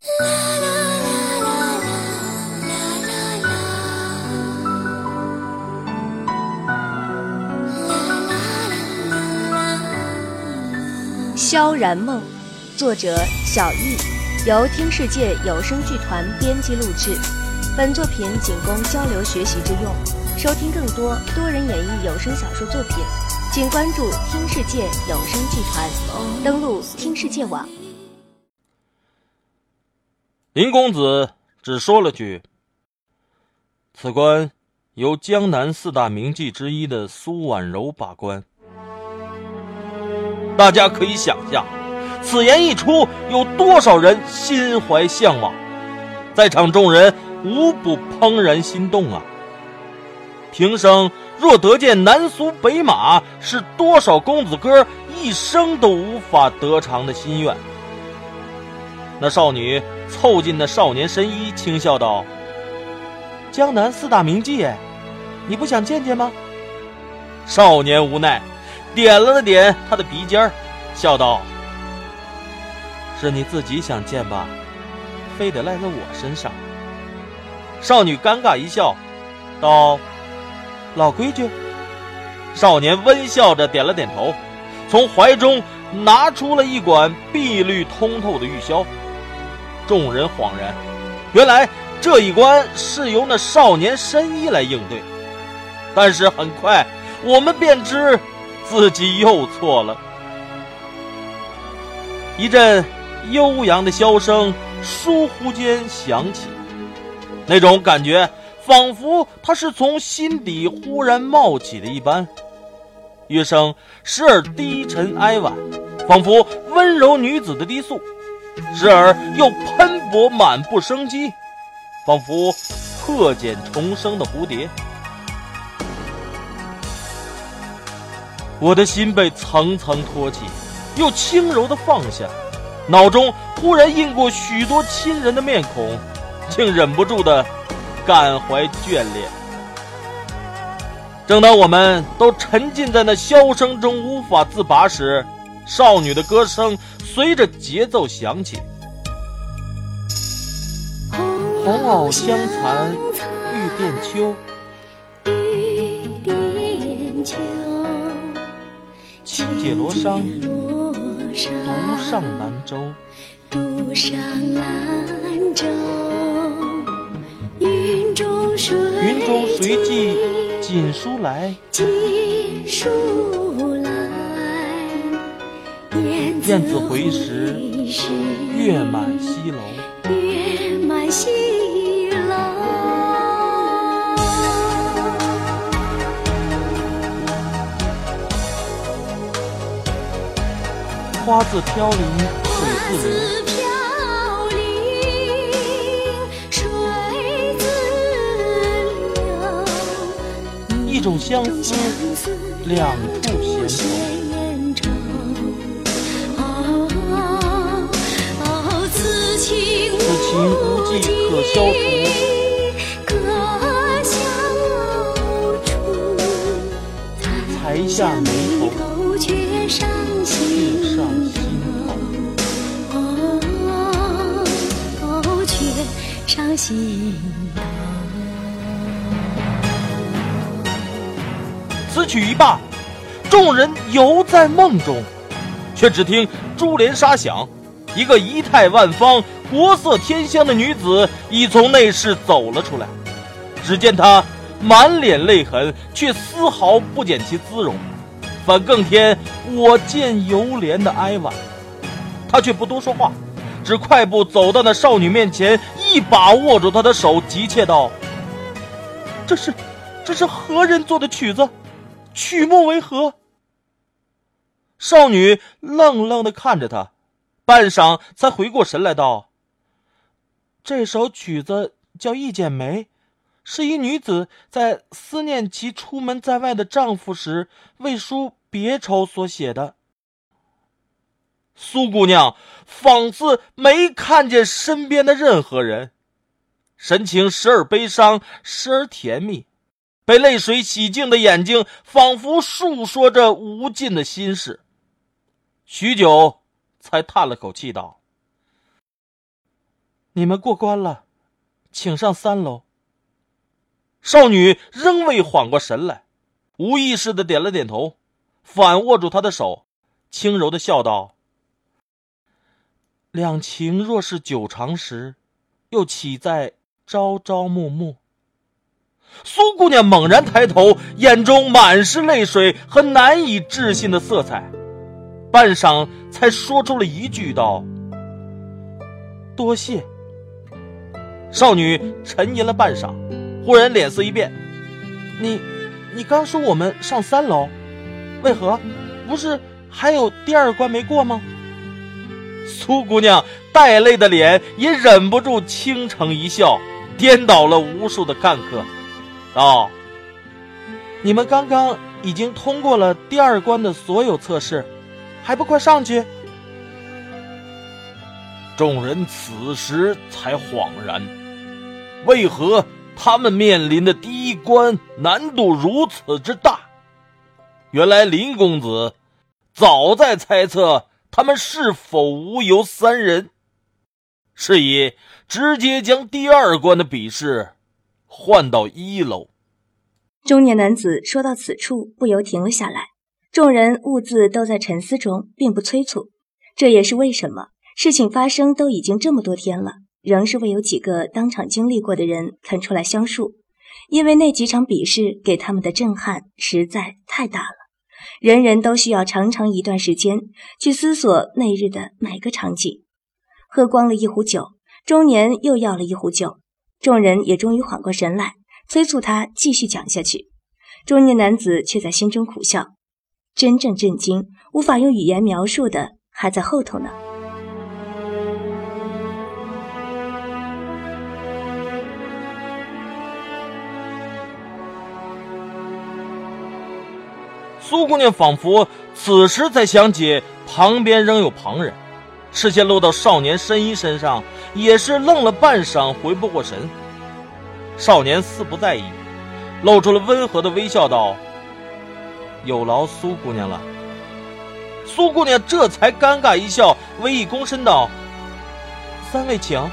《萧然梦》，作者小易，由听世界有声剧团编辑录制。本作品仅供交流学习之用。收听更多多人演绎有声小说作品，请关注听世界有声剧团，登录听世界网。林公子只说了句：“此关由江南四大名妓之一的苏婉柔把关。”大家可以想象，此言一出，有多少人心怀向往，在场众人无不怦然心动啊！平生若得见南苏北马，是多少公子哥一生都无法得偿的心愿。那少女凑近那少年神医，轻笑道：“江南四大名妓，哎，你不想见见吗？”少年无奈。点了点他的鼻尖笑道：“是你自己想见吧，非得赖在我身上。”少女尴尬一笑，道：“老规矩。”少年温笑着点了点头，从怀中拿出了一管碧绿通透的玉箫。众人恍然，原来这一关是由那少年深衣来应对。但是很快，我们便知。自己又错了。一阵悠扬的箫声疏忽间响起，那种感觉仿佛它是从心底忽然冒起的一般。乐声时而低沉哀婉，仿佛温柔女子的低诉；时而又喷薄满布生机，仿佛破茧重生的蝴蝶。我的心被层层托起，又轻柔的放下，脑中忽然映过许多亲人的面孔，竟忍不住的感怀眷恋。正当我们都沉浸在那箫声中无法自拔时，少女的歌声随着节奏响起：“红藕香残玉簟秋。”轻解罗裳，独上兰舟。独上兰舟，云中谁，云中随寄锦书来。锦书雁字回时，月满西楼。月满西楼。花自飘零，水自流。一种相思，两处闲可消除，才下眉头，却上心头。伤心此曲一罢，众人犹在梦中，却只听珠帘沙响，一个仪态万方、国色天香的女子已从内室走了出来。只见她满脸泪痕，却丝毫不减其姿容，反更添我见犹怜的哀婉。她却不多说话。只快步走到那少女面前，一把握住她的手，急切道：“这是，这是何人做的曲子？曲目为何？”少女愣愣的看着他，半晌才回过神来道：“这首曲子叫《一剪梅》，是一女子在思念其出门在外的丈夫时，为书别愁所写的。”苏姑娘仿似没看见身边的任何人，神情时而悲伤，时而甜蜜，被泪水洗净的眼睛仿佛诉说着无尽的心事。许久，才叹了口气道：“你们过关了，请上三楼。少女仍未缓过神来，无意识的点了点头，反握住他的手，轻柔的笑道：“两情若是久长时，又岂在朝朝暮暮？”苏姑娘猛然抬头，眼中满是泪水和难以置信的色彩，半晌才说出了一句道：“多谢。”少女沉吟了半晌，忽然脸色一变：“你，你刚说我们上三楼，为何？不是还有第二关没过吗？”苏姑娘带泪的脸也忍不住倾城一笑，颠倒了无数的看客。道：“你们刚刚已经通过了第二关的所有测试，还不快上去？”众人此时才恍然，为何他们面临的第一关难度如此之大？原来林公子早在猜测他们是否无由三人，是以直接将第二关的比试。换到一楼，中年男子说到此处，不由停了下来。众人兀自都在沉思中，并不催促。这也是为什么事情发生都已经这么多天了，仍是未有几个当场经历过的人肯出来相述。因为那几场比试给他们的震撼实在太大了，人人都需要长长一段时间去思索那日的每个场景。喝光了一壶酒，中年又要了一壶酒。众人也终于缓过神来，催促他继续讲下去。中年男子却在心中苦笑，真正震惊、无法用语言描述的还在后头呢。苏姑娘仿佛此时才想起旁边仍有旁人。视线落到少年申一身上，也是愣了半晌，回不过神。少年似不在意，露出了温和的微笑，道：“有劳苏姑娘了。”苏姑娘这才尴尬一笑，微一躬身道：“三位请。”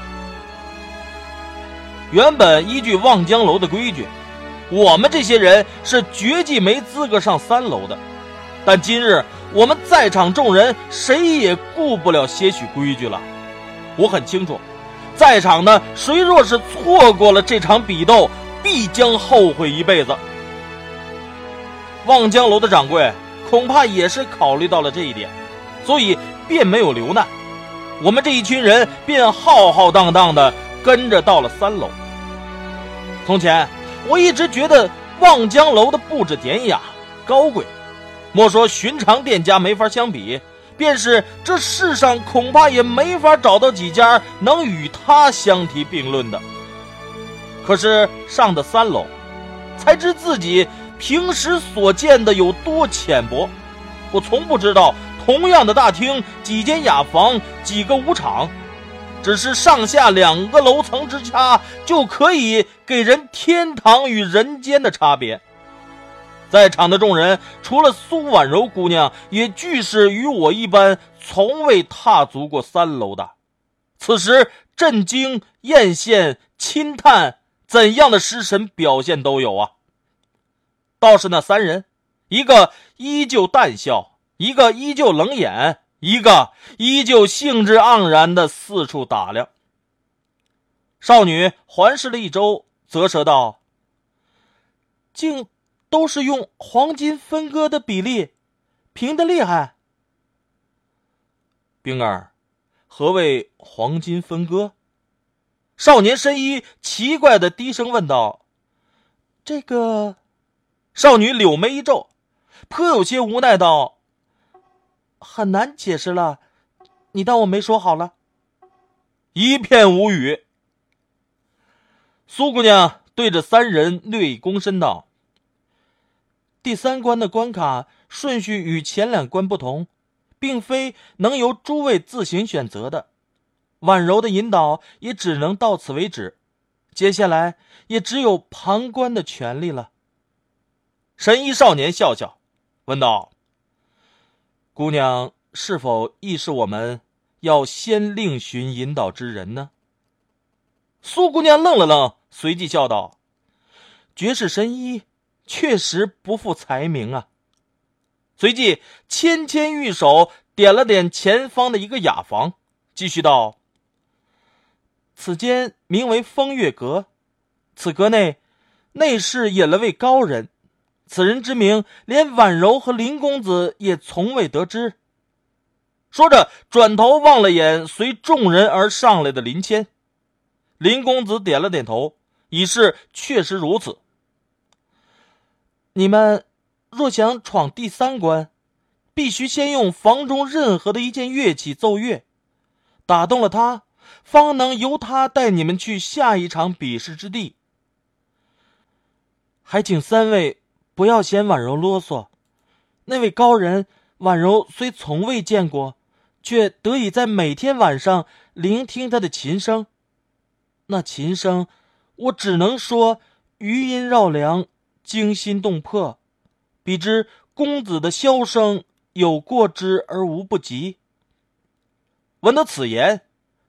原本依据望江楼的规矩，我们这些人是绝技没资格上三楼的，但今日。我们在场众人谁也顾不了些许规矩了。我很清楚，在场的谁若是错过了这场比斗，必将后悔一辈子。望江楼的掌柜恐怕也是考虑到了这一点，所以便没有留难。我们这一群人便浩浩荡荡的跟着到了三楼。从前我一直觉得望江楼的布置典雅高贵。莫说寻常店家没法相比，便是这世上恐怕也没法找到几家能与他相提并论的。可是上的三楼，才知自己平时所见的有多浅薄。我从不知道，同样的大厅，几间雅房，几个舞场，只是上下两个楼层之差，就可以给人天堂与人间的差别。在场的众人，除了苏婉柔姑娘，也俱是与我一般，从未踏足过三楼的。此时，震惊、艳羡、轻叹，怎样的失神表现都有啊。倒是那三人，一个依旧淡笑，一个依旧冷眼，一个依旧兴致盎然的四处打量。少女环视了一周，啧舌道：“竟。”都是用黄金分割的比例，平的厉害。冰儿，何谓黄金分割？少年深衣奇怪的低声问道：“这个。”少女柳眉一皱，颇有些无奈道：“很难解释了，你当我没说好了。”一片无语。苏姑娘对着三人略一躬身道。第三关的关卡顺序与前两关不同，并非能由诸位自行选择的。婉柔的引导也只能到此为止，接下来也只有旁观的权利了。神医少年笑笑，问道：“姑娘是否亦是我们要先另寻引导之人呢？”苏姑娘愣了愣，随即笑道：“绝世神医确实不负才名啊。”随即纤纤玉手点了点前方的一个雅房，继续道：“此间名为风月阁，此阁内内室引了位高人，此人之名连婉柔和林公子也从未得知。”说着，转头望了眼随众人而上来的林谦。林公子点了点头，已是确实如此。你们若想闯第三关，必须先用房中任何的一件乐器奏乐，打动了他，方能由他带你们去下一场比试之地。还请三位不要嫌婉柔啰嗦，那位高人，婉柔虽从未见过，却得以在每天晚上聆听他的琴声。那琴声，我只能说余音绕梁，惊心动魄，比之公子的箫声有过之而无不及。闻得此言，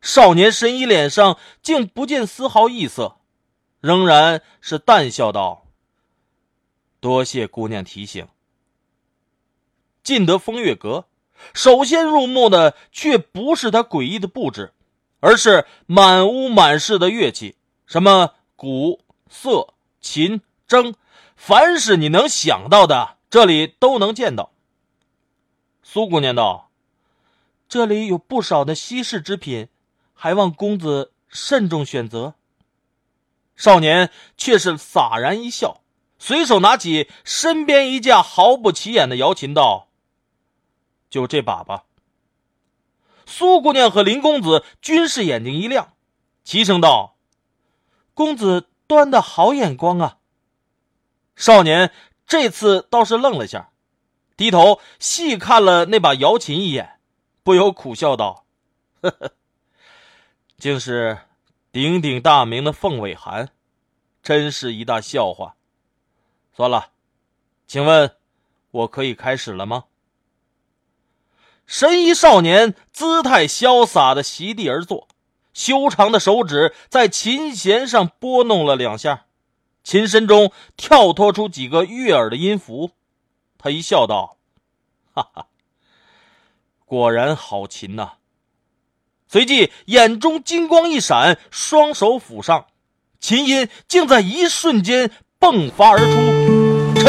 少年神医脸上竟不见丝毫异色，仍然是淡笑道：“多谢姑娘提醒。”进得风月阁，首先入目的却不是他诡异的布置。而是满屋满室的乐器，什么鼓、瑟、琴、筝，凡是你能想到的，这里都能见到。苏姑娘道：“这里有不少的稀世之品，还望公子慎重选择。”少年却是洒然一笑，随手拿起身边一架毫不起眼的瑶琴，道：“就这把吧。”苏姑娘和林公子均是眼睛一亮，齐声道：“公子端的好眼光啊！”少年这次倒是愣了下，低头细看了那把瑶琴一眼，不由苦笑道：“呵呵，竟是鼎鼎大名的凤尾寒，真是一大笑话。”算了，请问，我可以开始了吗？神医少年姿态潇洒的席地而坐，修长的手指在琴弦上拨弄了两下，琴身中跳脱出几个悦耳的音符。他一笑道：“哈哈，果然好琴呐！”随即眼中金光一闪，双手抚上，琴音竟在一瞬间迸发而出，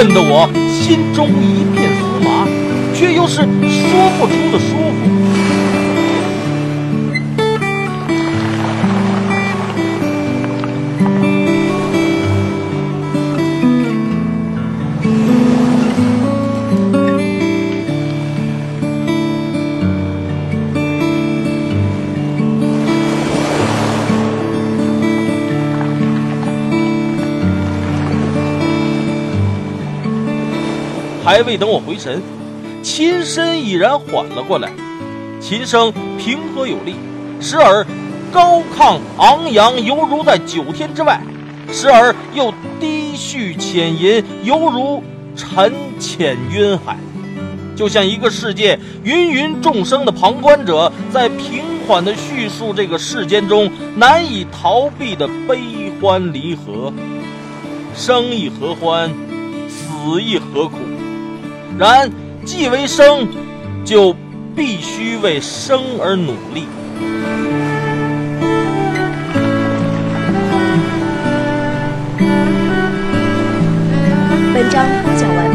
震得我心中一片酥麻。却又是说不出的舒服。还未等我回神。琴声已然缓了过来，琴声平和有力，时而高亢昂扬，犹如在九天之外；时而又低叙浅吟，犹如沉潜云海。就像一个世界芸芸众生的旁观者，在平缓地叙述这个世间中难以逃避的悲欢离合。生亦何欢，死亦何苦？然既为生就必须为生而努力。本章播讲完